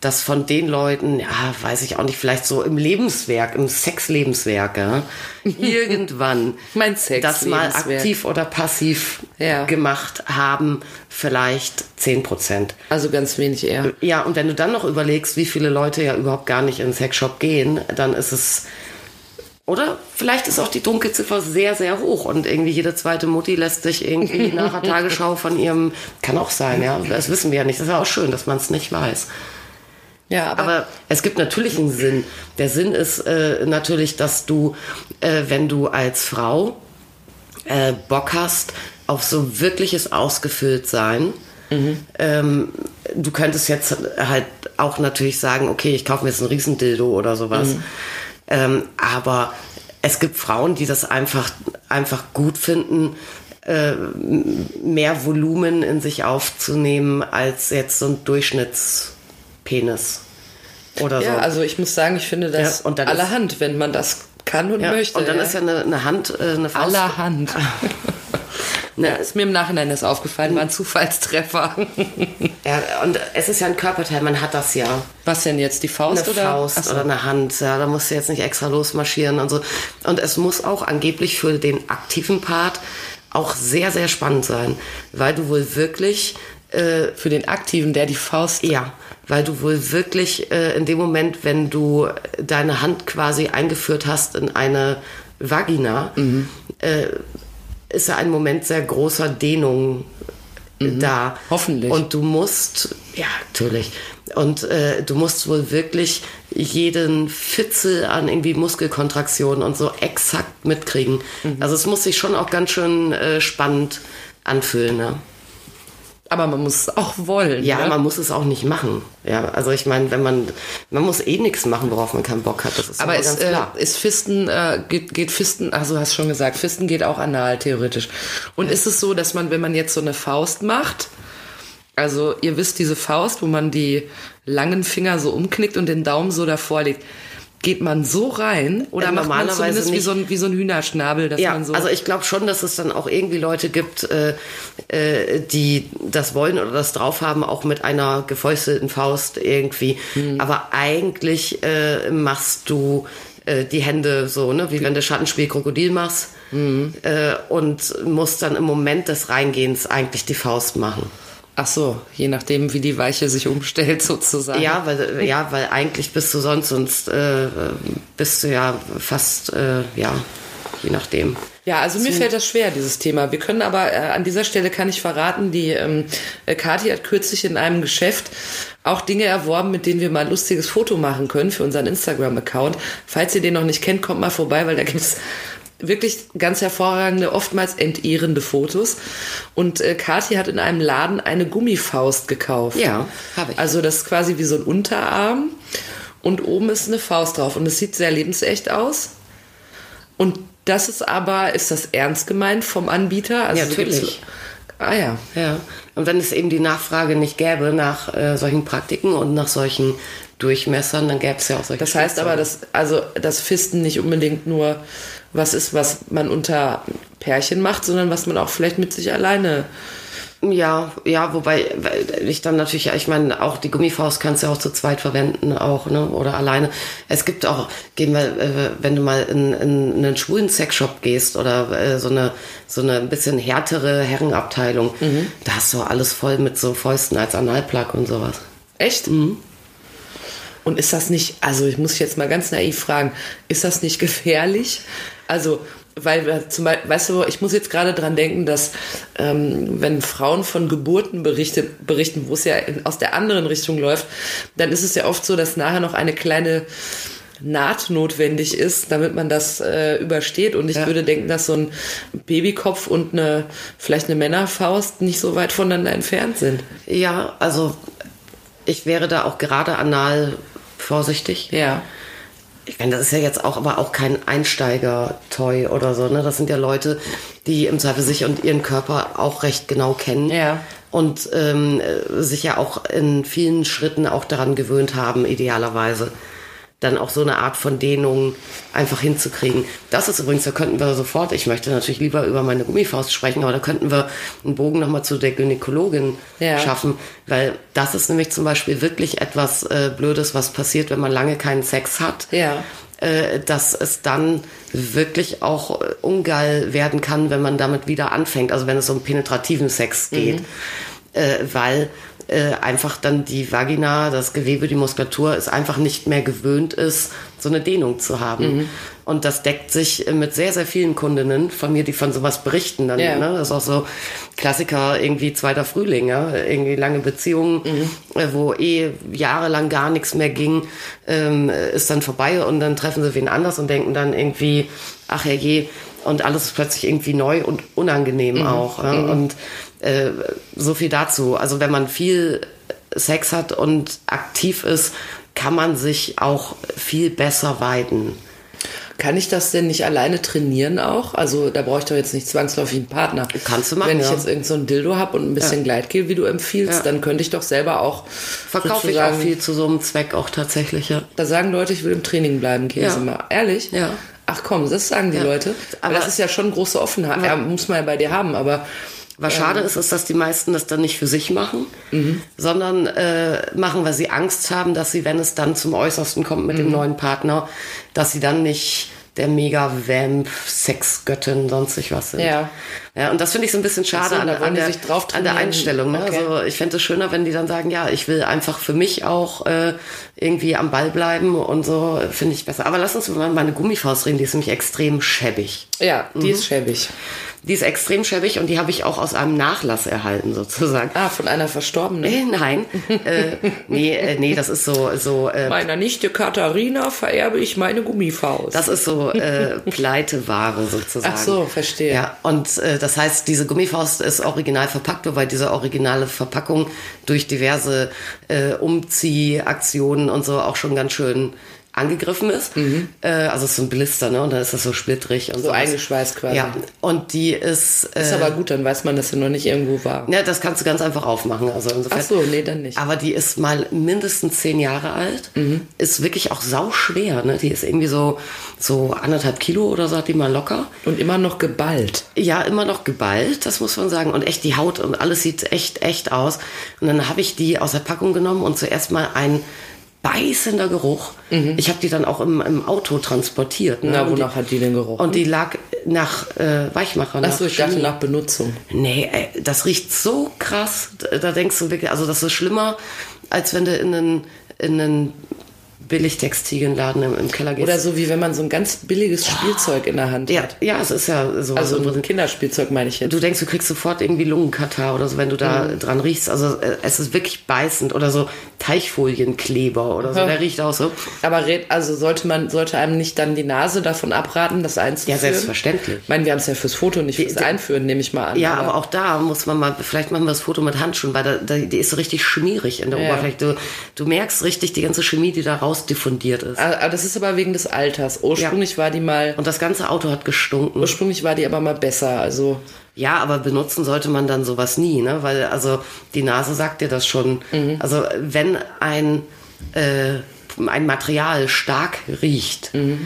dass von den Leuten, ja, weiß ich auch nicht, vielleicht so im Lebenswerk, im Sexlebenswerk, ja, irgendwann Mein das mal aktiv oder passiv Ja. gemacht haben, vielleicht 10 Prozent. Also ganz wenig eher. Ja, und wenn du dann noch überlegst, wie viele Leute ja überhaupt gar nicht in den Sexshop gehen, dann ist es. Oder vielleicht ist auch die Dunkelziffer sehr, sehr hoch und irgendwie jede zweite Mutti lässt sich irgendwie nach der Tagesschau von ihrem. Kann auch sein, ja. Das wissen wir ja nicht. Das ist ja auch schön, dass man es nicht weiß. Ja, aber, Aber es gibt natürlich einen Sinn. Der Sinn ist äh, natürlich, dass du, äh, wenn du als Frau äh, Bock hast auf so wirkliches Ausgefülltsein, ähm, du könntest jetzt halt auch natürlich sagen, okay, ich kaufe mir jetzt einen Riesendildo oder sowas. Ähm, aber es gibt Frauen, die das einfach, einfach gut finden, äh, mehr Volumen in sich aufzunehmen als jetzt so ein Durchschnittspenis. Oder ja, so. also ich muss sagen, ich finde das Ja, und dann ist- allerhand, wenn man das kann und ja, möchte. und dann ja. ist ja eine, eine Hand, äh, eine Faust. allerhand. ja, ist mir im Nachhinein das aufgefallen, war ein Zufallstreffer. Ja, und es ist ja ein Körperteil, man hat das ja. Was denn jetzt, die Faust eine oder? Faust so. oder eine Hand, ja, da musst du jetzt nicht extra losmarschieren und so. Und es muss auch angeblich für den aktiven Part auch sehr, sehr spannend sein, weil du wohl wirklich, äh, Für den Aktiven, der die Faust. ja, weil du wohl wirklich äh, in dem Moment, wenn du deine Hand quasi eingeführt hast in eine Vagina, äh, ist ja ein Moment sehr großer Dehnung äh, da. Hoffentlich. Und du musst, ja, natürlich. Und äh, du musst wohl wirklich jeden Fitzel an irgendwie Muskelkontraktionen und so exakt mitkriegen. Also es muss sich schon auch ganz schön äh, spannend anfühlen, ne? Aber man muss es auch wollen. Ja, ne? man muss es auch nicht machen. Ja, also ich meine, wenn man, man muss eh nichts machen, worauf man keinen Bock hat. Das ist Aber ist, ganz äh, klar. ist Fisten, äh, geht, geht Fisten, also hast schon gesagt, Fisten geht auch anal theoretisch. Und ist es so, dass man, wenn man jetzt so eine Faust macht, also ihr wisst diese Faust, wo man die langen Finger so umknickt und den Daumen so davor legt, geht man so rein oder Äh, macht man zumindest wie so, ein, wie so ein Hühnerschnabel, dass Ja, man so. also ich glaube schon, dass es dann auch irgendwie Leute gibt, äh, äh, die das wollen oder das drauf haben, auch mit einer gefäustelten Faust irgendwie. Mhm. Aber eigentlich äh, machst du äh, die Hände so, ne, wie wenn du Schattenspiel Krokodil machst. Mhm. Äh, und musst dann im Moment des Reingehens eigentlich die Faust machen. Ach so, je nachdem, wie die Weiche sich umstellt sozusagen. Ja, weil ja, weil eigentlich bist du sonst sonst äh, bist du ja fast äh, ja, je nachdem. Ja, also mir fällt das schwer, dieses Thema. Wir können aber, äh, an dieser Stelle kann ich verraten, die ähm, äh, Kathi hat kürzlich in einem Geschäft auch Dinge erworben, mit denen wir mal ein lustiges Foto machen können für unseren Instagram-Account. Falls ihr den noch nicht kennt, kommt mal vorbei, weil da gibt's wirklich ganz hervorragende, oftmals entehrende Fotos. Und äh, Kathi hat in einem Laden eine Gummifaust gekauft. Ja, habe ich. Also das ist quasi wie so ein Unterarm und oben ist eine Faust drauf und es sieht sehr lebensecht aus. Und das ist aber, ist das ernst gemeint vom Anbieter? Also Ja, natürlich. Ah ja. Ja, und wenn es eben die Nachfrage nicht gäbe nach äh, solchen Praktiken und nach solchen Durchmessern, dann gäbe es ja auch solche Das heißt aber, Spielzeuge. dass also das Fisten nicht unbedingt nur was ist, was man unter Pärchen macht, sondern was man auch vielleicht mit sich alleine. Ja, ja, wobei weil ich dann natürlich, ich meine, auch die Gummifaust kannst du auch zu zweit verwenden, auch, ne? Oder alleine. Es gibt auch, gehen wir, äh, wenn du mal in, in einen schwulen Sexshop gehst oder äh, so eine so eine ein bisschen härtere Herrenabteilung, da hast du alles voll mit so Fäusten als Analplug und sowas. Echt? Und ist das nicht, also ich muss jetzt mal ganz naiv fragen, ist das nicht gefährlich? Also, weil zum Beispiel, weißt du, ich muss jetzt gerade dran denken, dass ähm, wenn Frauen von Geburten berichtet, berichten, wo es ja in, aus der anderen Richtung läuft, dann ist es ja oft so, dass nachher noch eine kleine Naht notwendig ist, damit man das äh, übersteht. Und ich Ja. würde denken, dass so ein Babykopf und eine vielleicht eine Männerfaust nicht so weit voneinander entfernt sind. Ja, also ich wäre da auch gerade anal vorsichtig. Ja. Ich meine, das ist ja jetzt auch aber auch kein Einsteiger-Toy oder so, ne? Das sind ja Leute, die im Zweifel sich und ihren Körper auch recht genau kennen. Ja. Und ähm, äh, sich ja auch in vielen Schritten auch daran gewöhnt haben, idealerweise. Dann auch so eine Art von Dehnung einfach hinzukriegen. Das ist übrigens, da könnten wir sofort, ich möchte natürlich lieber über meine Gummifaust sprechen, aber da könnten wir einen Bogen nochmal zu der Gynäkologin Ja. schaffen, weil das ist nämlich zum Beispiel wirklich etwas äh, Blödes, was passiert, wenn man lange keinen Sex hat Ja. äh, dass es dann wirklich auch äh, ungeil werden kann, wenn man damit wieder anfängt, also wenn es um penetrativen Sex geht, äh, weil äh, einfach dann die Vagina, das Gewebe, die Muskulatur es einfach nicht mehr gewöhnt ist, so eine Dehnung zu haben. Und das deckt sich mit sehr, sehr vielen Kundinnen von mir, die von sowas berichten. Dann, Ja. ne? Das ist auch so Klassiker, irgendwie zweiter Frühling, ja? irgendwie lange Beziehungen, äh, wo eh jahrelang gar nichts mehr ging, ähm, ist dann vorbei und dann treffen sie wen anders und denken dann irgendwie, ach herrje, und alles ist plötzlich irgendwie neu und unangenehm auch. Ja? Und äh, so viel dazu. Also wenn man viel Sex hat und aktiv ist, kann man sich auch viel besser weiden. Kann ich das denn nicht alleine trainieren auch? Also da brauche ich doch jetzt nicht zwangsläufig einen Partner. Kannst du machen, Wenn ich ja. jetzt irgend so ein Dildo habe und ein bisschen Gleitgel, wie du empfiehlst, Ja. dann könnte ich doch selber auch Verkaufe ich auch viel zu so einem Zweck auch tatsächlich, ja. Da sagen Leute, ich will im Training bleiben, Ja. Sie mal. Ehrlich? Ja. Ach komm, das sagen die Ja. Leute. Aber Aber- das ist ja schon große Offenheit. Ja, muss man ja bei dir haben, aber Was schade ist, ist, dass die meisten das dann nicht für sich machen, sondern äh, machen, weil sie Angst haben, dass sie, wenn es dann zum Äußersten kommt mit dem neuen Partner, dass sie dann nicht der mega vamp Sexgöttin, sonstig was sind. Ja. ja. Und das finde ich so ein bisschen schade so, an, an, der, sich drauf an der. Einstellung. Ne? Okay. Also ich fände es schöner, wenn die dann sagen, ja, ich will einfach für mich auch äh, irgendwie am Ball bleiben und so, finde ich besser. Aber lass uns mal meine Gummifaust reden, die ist nämlich extrem schäbig. ja, die Mhm. ist schäbig. Die ist extrem schäbig und die habe ich auch aus einem Nachlass erhalten, sozusagen. Ah, von einer Verstorbenen. Äh, nein, äh, nee, äh, nee, das ist so, so äh, Meiner Nichte Katharina vererbe ich meine Gummifaust. das ist so äh, Pleiteware sozusagen. Ach so, verstehe. Ja, und äh, das heißt, diese Gummifaust ist original verpackt, wobei diese originale Verpackung durch diverse äh, Umziehaktionen und so auch schon ganz schön angegriffen ist. Äh, also es ist so ein Blister, ne? Und dann ist das so splittrig und So sowas. eingeschweißt quasi. Ja. Und die ist. Äh, Ist aber gut, dann weiß man, dass er noch nicht irgendwo war. ja, das kannst du ganz einfach aufmachen. Also insofern. Ach so, nee, dann nicht. Aber die ist mal mindestens zehn Jahre alt. Mhm. Ist wirklich auch sauschwer. Ne? Die ist irgendwie so, so anderthalb Kilo oder so hat die mal locker. Und immer noch geballt. Ja, immer noch geballt, das muss man sagen. Und echt die Haut und alles sieht echt, echt aus. Und dann habe ich die aus der Packung genommen und zuerst mal ein beißender Geruch. Ich habe die dann auch im, im Auto transportiert. Ne? Mhm. Na, Und wonach die, hat die denn gerochen? Und die lag nach äh, Weichmacher. Achso, nach ich dachte nach Benutzung. Nee, ey, das riecht so krass. Da, da denkst du wirklich, also das ist schlimmer, als wenn du in einen, in einen Billigtextilienladen im, im Keller gehst. Oder so wie wenn man so ein ganz billiges Spielzeug in der Hand ja, hat. ja, es ist ja so. Also so ein Kinderspielzeug meine ich jetzt. Du denkst, du kriegst sofort irgendwie Lungenkatar oder so, wenn du da dran riechst. Also äh, es ist wirklich beißend oder so Teichfolienkleber oder so. Aha. Der riecht auch so. Aber red, also sollte man sollte einem nicht dann die Nase davon abraten, das einzuführen? Ja, selbstverständlich. Ich meine, wir haben es ja fürs Foto, nicht fürs die- Einführen, nehme ich mal an. Ja, aber auch da muss man mal, vielleicht machen wir das Foto mit Handschuhen, weil da, da, die ist so richtig schmierig in der Ja. Oberfläche. Du, du merkst richtig die ganze Chemie, die da raus diffundiert ist. Aber das ist aber wegen des Alters. Ursprünglich war die mal, Und das ganze Auto hat gestunken. ursprünglich war die aber mal besser. Also Ja, aber benutzen sollte man dann sowas nie, ne? Weil also die Nase sagt dir das schon. Also wenn ein äh, ein Material stark riecht, äh,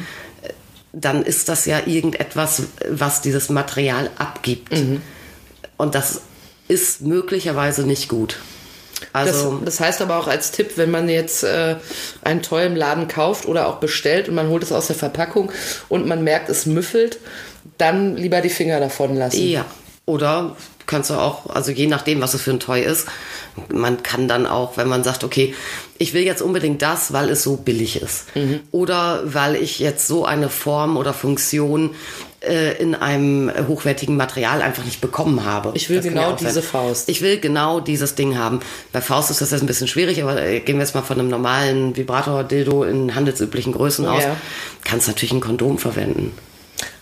dann ist das ja irgendetwas, was dieses Material abgibt. Und das ist möglicherweise nicht gut. Also das, das heißt aber auch als Tipp, wenn man jetzt äh, ein Toy im Laden kauft oder auch bestellt und man holt es aus der Verpackung und man merkt, es müffelt, dann lieber die Finger davon lassen. Ja. Oder kannst du auch, also je nachdem, was es für ein Toy ist, man kann dann auch, wenn man sagt, okay, ich will jetzt unbedingt das, weil es so billig ist. Oder weil ich jetzt so eine Form oder Funktion äh, in einem hochwertigen Material einfach nicht bekommen habe. Ich will Das genau sein. diese Faust. Ich will genau dieses Ding haben. Bei Faust ist das jetzt ein bisschen schwierig, aber äh, gehen wir jetzt mal von einem normalen Vibrator-Dildo in handelsüblichen Größen aus. Ja. Kannst natürlich ein Kondom verwenden.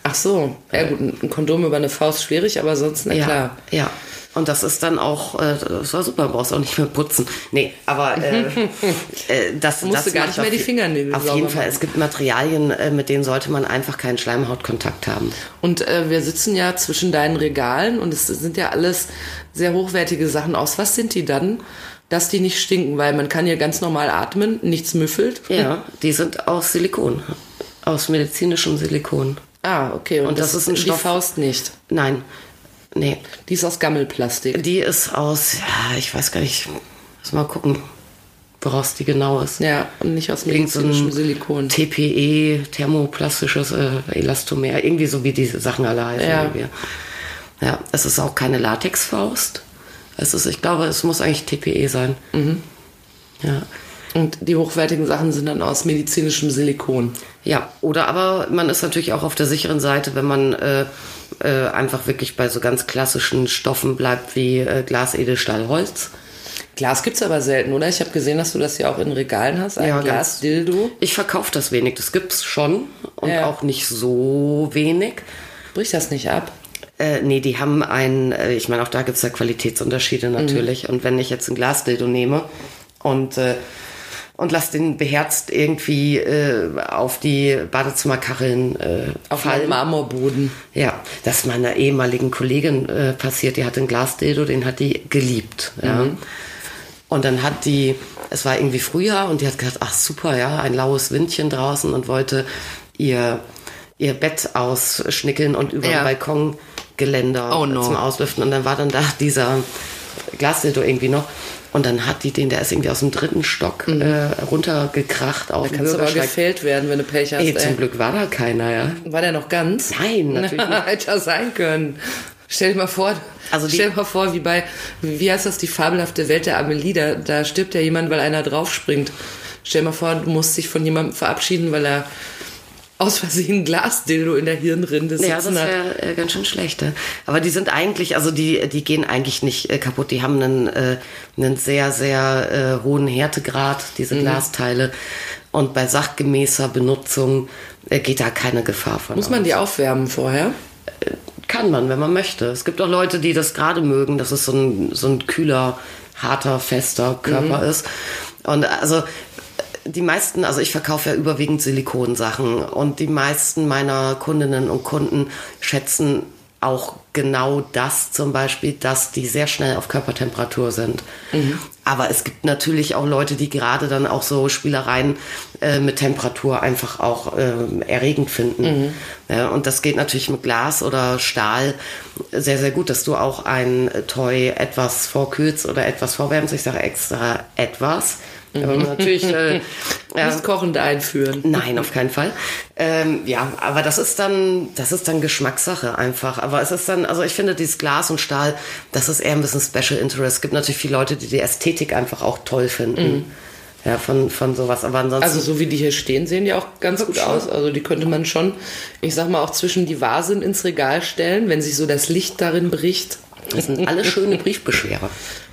Ach so, ja gut, ein Kondom über eine Faust schwierig, aber sonst, na Ja, klar. ja. Und das ist dann auch, äh, das war super, brauchst auch nicht mehr putzen. Nee, aber äh, äh, das Musst das du gar nicht mehr die je- Fingernägel Auf jeden Fall, machen. es gibt Materialien, äh, mit denen sollte man einfach keinen Schleimhautkontakt haben. Und äh, wir sitzen ja zwischen deinen Regalen und es sind ja alles sehr hochwertige Sachen. Aus was sind die dann? Dass die nicht stinken, weil man kann hier ganz normal atmen, nichts müffelt. Ja, die sind aus Silikon, aus medizinischem Silikon. Ah, okay. Und, Und das ist ein die Stoff- Faust nicht. Nein, nee, Die ist aus Gammelplastik. die ist aus, ja, ich weiß gar nicht, muss mal gucken, woraus die genau ist. Ja, und nicht aus so medizinischem ein Silikon. TPE, thermoplastisches äh, Elastomer, irgendwie so wie diese Sachen alle heißen. Ja. irgendwie. ja, es ist auch keine Latexfaust. Es ist, ich glaube, es muss eigentlich TPE sein. Mhm. Ja. Und die hochwertigen Sachen sind dann aus medizinischem Silikon. Ja, oder aber man ist natürlich auch auf der sicheren Seite, wenn man äh, äh, einfach wirklich bei so ganz klassischen Stoffen bleibt wie äh, Glas, Edelstahl, Holz. Glas gibt's aber selten, oder? Ich habe gesehen, dass du das ja auch in Regalen hast. Ein Ja, Glas Dildo. Ich verkaufe das wenig, das gibt's schon und Ja. auch nicht so wenig. Bricht das nicht ab? Äh, nee, die haben ein, äh, ich meine, auch da gibt's ja Qualitätsunterschiede natürlich. Und wenn ich jetzt ein Glasdildo nehme und, äh, und lass den beherzt irgendwie äh, auf die Badezimmerkacheln äh, Auf fallen. Marmorboden. Ja, das ist meiner ehemaligen Kollegin äh, passiert. Die hatte ein Glasdildo, den hat die geliebt. Ja. Und dann hat die, es war irgendwie Frühjahr und die hat gedacht, ach super, ja, ein laues Windchen draußen und wollte ihr, ihr Bett ausschnickeln und über Ja. den Balkongeländer Oh no. zum Auslüften. Und dann war dann da dieser Glasdildo irgendwie noch. Und dann hat die den, der ist irgendwie aus dem dritten Stock äh, runtergekracht auf den Kannst aber Bürgersteig. gefällt werden, wenn du Pech hast. Ey, ey. zum Glück war da keiner, ja. War der noch ganz? Nein, natürlich nicht. Hätte er sein können. Stell dir mal vor, Also die- stell dir mal vor, wie bei, wie heißt das, die fabelhafte Welt der Amelie, da, da stirbt ja jemand, weil einer draufspringt. Stell dir mal vor, du musst dich von jemandem verabschieden, weil er aus Versehen ein Glasdildo in der Hirnrinde sitzen Ja, das wäre äh, ganz schön schlecht. ja. Aber die sind eigentlich, also die, die gehen eigentlich nicht äh, kaputt. Die haben einen, äh, einen sehr, sehr äh, hohen Härtegrad, diese Mhm. Glasteile. Und bei sachgemäßer Benutzung äh, geht da keine Gefahr von Muss aus. man die aufwärmen vorher? Kann man, wenn man möchte. Es gibt auch Leute, die das gerade mögen, dass es so ein, so ein kühler, harter, fester Körper Mhm. ist. Und also die meisten, also ich verkaufe ja überwiegend Silikonsachen und die meisten meiner Kundinnen und Kunden schätzen auch genau das zum Beispiel, dass die sehr schnell auf Körpertemperatur sind. Mhm. Aber es gibt natürlich auch Leute, die gerade dann auch so Spielereien äh, mit Temperatur einfach auch äh, erregend finden. Mhm. Ja, und das geht natürlich mit Glas oder Stahl sehr, sehr gut, dass du auch ein Toy etwas vorkühlst oder etwas vorwärmst. Ich sage extra etwas aber natürlich äh, ja, nicht kochend einführen. Nein, auf keinen Fall. Ähm, ja, aber das ist dann, das ist dann Geschmackssache einfach. Aber es ist dann, also ich finde dieses Glas und Stahl, das ist eher ein bisschen Special Interest. Es gibt natürlich viele Leute, die die Ästhetik einfach auch toll finden. Mhm. Ja, von, von sowas. Aber ansonsten. Also, so wie die hier stehen, sehen die auch ganz gut aus. Also, die könnte man schon, ich sag mal, auch zwischen die Vasen ins Regal stellen, wenn sich so das Licht darin bricht. Das sind alle schöne Briefbeschwerer.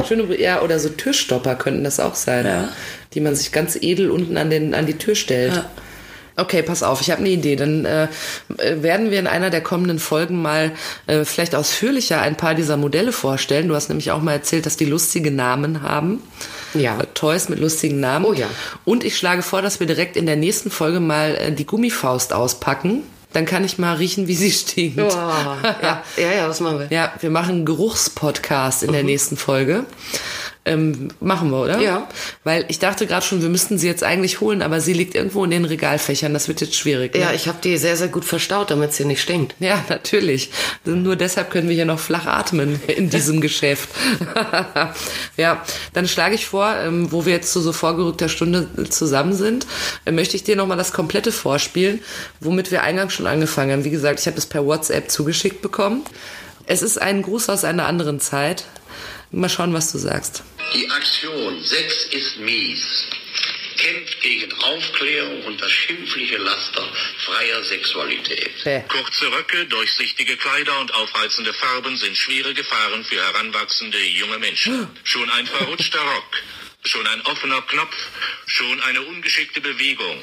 Schöne, ja, oder so Türstopper könnten das auch sein, ja. die man sich ganz edel unten an, den, an die Tür stellt. Ja. Okay, pass auf, ich habe eine Idee. Dann äh, werden wir in einer der kommenden Folgen mal äh, vielleicht ausführlicher ein paar dieser Modelle vorstellen. Du hast nämlich auch mal erzählt, dass die lustige Namen haben. Ja. Äh, Toys mit lustigen Namen. Oh ja. Und ich schlage vor, dass wir direkt in der nächsten Folge mal äh, die Gummifaust auspacken dann kann ich mal riechen, wie sie stinkt. Oh, ja, ja, ja, was machen wir? Ja, wir machen einen Geruchspodcast in der mhm. nächsten Folge. Ähm, machen wir, oder? Ja. Weil ich dachte gerade schon, wir müssten sie jetzt eigentlich holen, aber sie liegt irgendwo in den Regalfächern. Das wird jetzt schwierig. Ne? Ja, ich habe die sehr, sehr gut verstaut, damit sie nicht stinkt. Ja, natürlich. Nur deshalb können wir hier noch flach atmen in diesem Geschäft. ja, dann schlage ich vor, ähm, wo wir jetzt zu so vorgerückter Stunde zusammen sind, äh, möchte ich dir nochmal das komplette vorspielen, womit wir eingangs schon angefangen haben. Wie gesagt, ich habe es per WhatsApp zugeschickt bekommen. Es ist ein Gruß aus einer anderen Zeit. Mal schauen, was du sagst. Die Aktion Sex ist mies kämpft gegen Aufklärung und das schimpfliche Laster freier Sexualität. Bäh. Kurze Röcke, durchsichtige Kleider und aufreizende Farben sind schwere Gefahren für heranwachsende junge Menschen. Schon ein verrutschter Rock, schon ein offener Knopf, schon eine ungeschickte Bewegung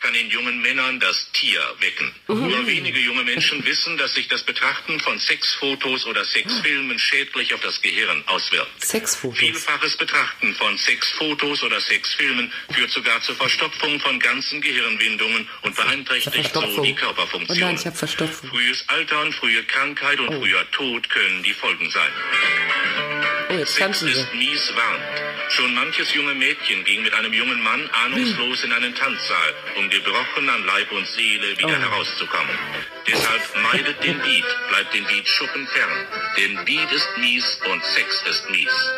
kann in jungen Männern das Tier wecken. Mhm. Nur wenige junge Menschen wissen, dass sich das Betrachten von Sexfotos oder Sexfilmen schädlich auf das Gehirn auswirkt. Sexfotos. Vielfaches Betrachten von Sexfotos oder Sexfilmen führt sogar zur Verstopfung von ganzen Gehirnwindungen und beeinträchtigt so die Körperfunktion. Oh nein, ich habe Verstopfung. Frühes Altern, frühe Krankheit und oh. früher Tod können die Folgen sein. Oh, jetzt Sex ist mies warnt. Schon manches junge Mädchen ging mit einem jungen Mann ahnungslos in einen Tanzsaal, um gebrochen an Leib und Seele wieder oh. herauszukommen. Deshalb meidet den Beat, bleibt den Beat Schuppen fern. Denn Beat ist mies und Sex ist mies.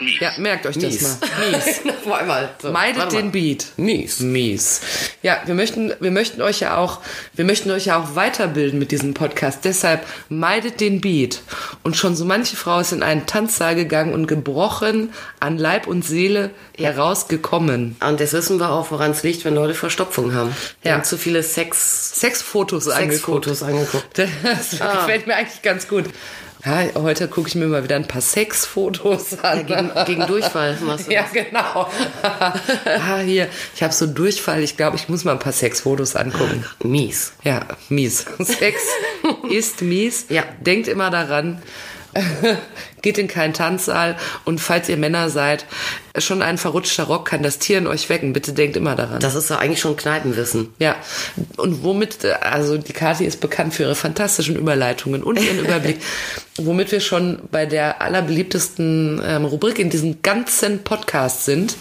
Mies. Ja, merkt euch Mies. das mal. Mies. Noch einmal. So, Meidet den Beat. Mies. Mies. Ja, wir möchten, wir möchten euch ja auch, wir möchten euch ja auch weiterbilden mit diesem Podcast. Deshalb meidet den Beat. Und schon so manche Frau ist in einen Tanzsaal gegangen und gebrochen an Leib und Seele ja. herausgekommen. Und jetzt wissen wir auch, woran es liegt, wenn Leute Verstopfung haben. Die ja. haben zu viele Sex, Sexfotos Sex angeguckt. Sexfotos angeguckt. Das ah. gefällt mir eigentlich ganz gut. Ja, heute gucke ich mir mal wieder ein paar Sexfotos an. Ja, gegen, gegen, Durchfall machst du Ja, genau. ah, hier, ich habe so Durchfall. Ich glaube, ich muss mal ein paar Sexfotos angucken. Mies. Ja, mies. Sex ist mies. Ja. Denkt immer daran, geht in keinen Tanzsaal und falls ihr Männer seid, schon ein verrutschter Rock kann das Tier in euch wecken. Bitte denkt immer daran. Das ist ja eigentlich schon Kneipenwissen. Ja. Und womit, also die Kathi ist bekannt für ihre fantastischen Überleitungen und ihren Überblick, womit wir schon bei der allerbeliebtesten ähm, Rubrik in diesem ganzen Podcast sind,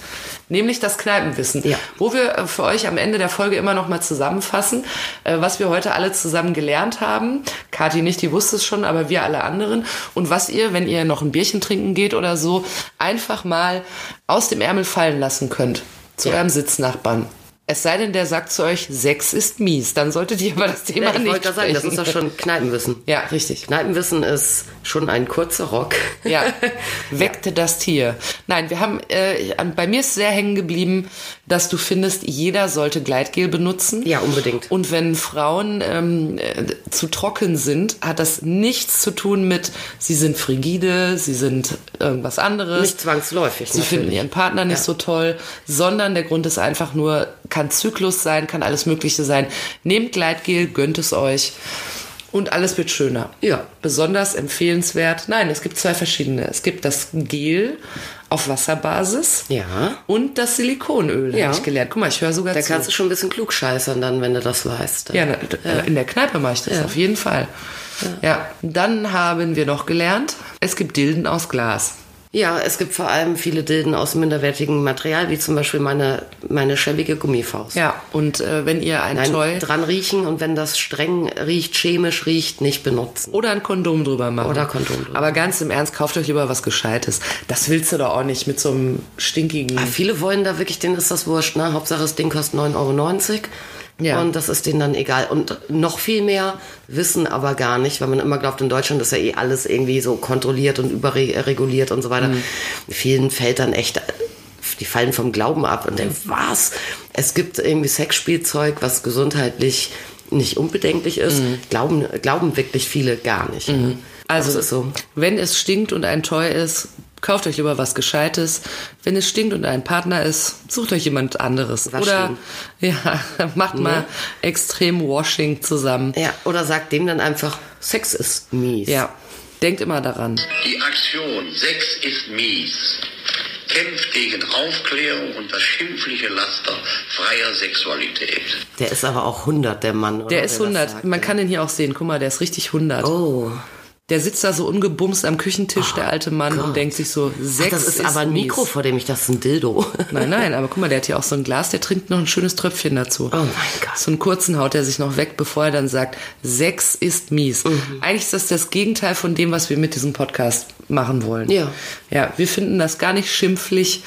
nämlich das Kneipenwissen, ja. wo wir äh, für euch am Ende der Folge immer noch mal zusammenfassen, äh, was wir heute alle zusammen gelernt haben. Kathi nicht, die wusste es schon, aber wir alle anderen. Und was ihr, wenn ihr noch ein Bierchen trinken geht oder so, einfach mal aus dem Ärmel fallen lassen könnt zu ja. eurem Sitznachbarn. Es sei denn, der sagt zu euch, Sex ist mies. Dann solltet ihr aber das Thema ja, ich nicht sagen, das ist doch schon Kneipenwissen. Ja, richtig. Kneipenwissen ist schon ein kurzer Rock. Ja, weckte ja. das Tier. Nein, wir haben, äh, bei mir ist sehr hängen geblieben, dass du findest, jeder sollte Gleitgel benutzen. Ja, unbedingt. Und wenn Frauen ähm, äh, zu trocken sind, hat das nichts zu tun mit, sie sind frigide, sie sind irgendwas anderes. Nicht zwangsläufig. Sie natürlich. finden ihren Partner nicht ja. so toll, sondern der Grund ist einfach nur, kann Zyklus sein, kann alles Mögliche sein. Nehmt Gleitgel, gönnt es euch. Und alles wird schöner. Ja. Besonders empfehlenswert. Nein, es gibt zwei verschiedene. Es gibt das Gel auf Wasserbasis. Ja. Und das Silikonöl, Ja. habe ich gelernt. Guck mal, ich höre sogar Da zu. kannst du schon ein bisschen klug scheißern dann, wenn du das weißt. ja, d- in der Kneipe mache ich das auf jeden Fall. Ja. Dann haben wir noch gelernt, es gibt Dilden aus Glas. Ja, es gibt vor allem viele Dilden aus minderwertigem Material, wie zum Beispiel meine, meine schäbige Gummifaust. Ja, und äh, wenn ihr ein Nein, Toy dran riechen und wenn das streng riecht, chemisch riecht, nicht benutzen. oder ein Kondom drüber machen. Oder Kondom drüber. Aber ganz im Ernst, kauft euch lieber was Gescheites. Das willst du doch auch nicht mit so einem stinkigen... Ah, viele wollen da wirklich, denen ist das wurscht, ne? Hauptsache das Ding kostet 9,90 Euro. Ja. Und das ist denen dann egal. Und noch viel mehr wissen aber gar nicht, weil man immer glaubt, in Deutschland ist ja eh alles irgendwie so kontrolliert und überreguliert und so weiter. Mhm. Vielen fällt dann echt, die fallen vom Glauben ab und denken, was? Es gibt irgendwie Sexspielzeug, was gesundheitlich nicht unbedenklich ist. Glauben, glauben wirklich viele gar nicht. Also, ist so. wenn es stinkt und ein Toy ist, kauft euch lieber was Gescheites. Wenn es stinkt und ein Partner ist, sucht euch jemand anderes. Wasch Oder ja, macht mal extrem Washing zusammen. Ja, oder sagt dem dann einfach, Sex ist mies. Ja, denkt immer daran. Die Aktion Sex ist mies kämpft gegen Aufklärung und das schimpfliche Laster freier Sexualität. Der ist aber auch 100, der Mann. Oder Der ist das 100. sagt, Man kann den hier auch sehen. Guck mal, der ist richtig 100. Oh. Der sitzt da so ungebumst am Küchentisch, der alte Mann, Gott. und denkt sich so, Ach, Sex das ist, aber ein mies. Mikro, vor dem ich das ist ein Dildo. Nein, nein, aber guck mal, der hat hier auch so ein Glas, der trinkt noch ein schönes Tröpfchen dazu. Oh mein Gott. So einen kurzen haut er sich noch weg, bevor er dann sagt, Sex ist mies. Mhm. Eigentlich ist das das Gegenteil von dem, was wir mit diesem Podcast machen wollen. Ja. Ja, wir finden das gar nicht schimpflich.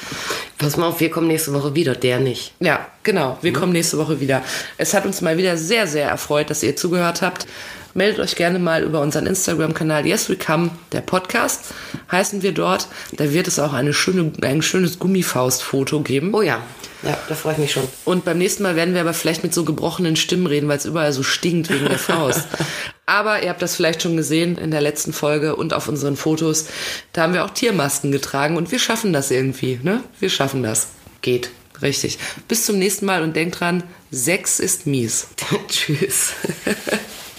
Pass mal auf, wir kommen nächste Woche wieder, der nicht. Ja, genau. Mhm. Wir kommen nächste Woche wieder. Es hat uns mal wieder sehr, sehr erfreut, dass ihr zugehört habt. Meldet euch gerne mal über unseren Instagram-Kanal Yes We Come, der Podcast, heißen wir dort. Da wird es auch eine schöne, ein schönes Gummifaust-Foto geben. Oh ja, ja, da freue ich mich schon. Und beim nächsten Mal werden wir aber vielleicht mit so gebrochenen Stimmen reden, weil es überall so stinkt wegen der Faust. aber ihr habt das vielleicht schon gesehen in der letzten Folge und auf unseren Fotos. Da haben wir auch Tiermasken getragen und wir schaffen das irgendwie, ne? Wir schaffen das. Geht. Richtig. Bis zum nächsten Mal und denkt dran, Sex ist mies. Tschüss.